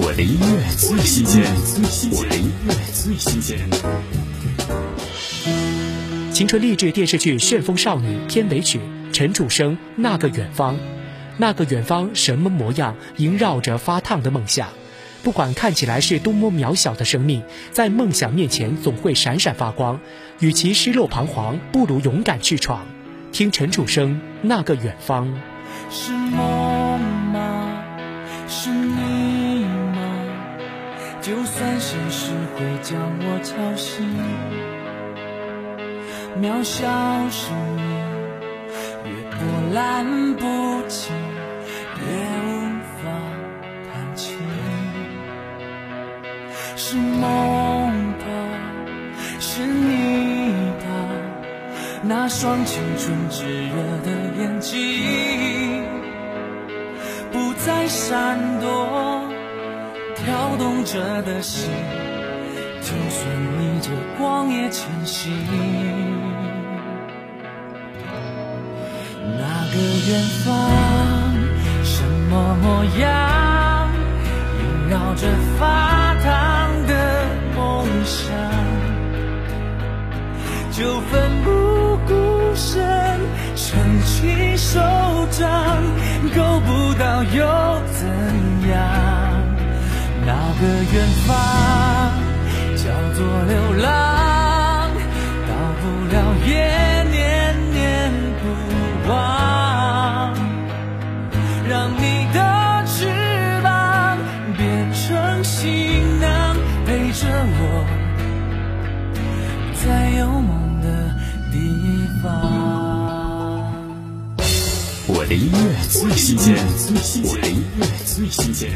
我的音乐最新鲜，我的音乐最新鲜。青春励志电视剧《旋风少女》片尾曲，陈楚生《那个远方》，那个远方什么模样？萦绕着发烫的梦想。不管看起来是多么渺小的生命，在梦想面前总会闪闪发光。与其失落彷徨，不如勇敢去闯。听陈楚生《那个远方》。是梦吗？是你？就算现实会将我吵醒，渺小生命越波澜不惊，越无法看清。是梦吧？是你吧？那双青春炙热的眼睛，不再闪躲，跳动着的心，就算逆着光也前行。那个远方，什么模样，萦绕着发烫的梦想，就奋不顾身，撑起手掌，够不到又怎样？那个远方叫做流浪，到不了也念念不忘，让你的翅膀变成行囊，陪着我，在有梦的地方。我的音乐最新鲜，我的音乐最新鲜。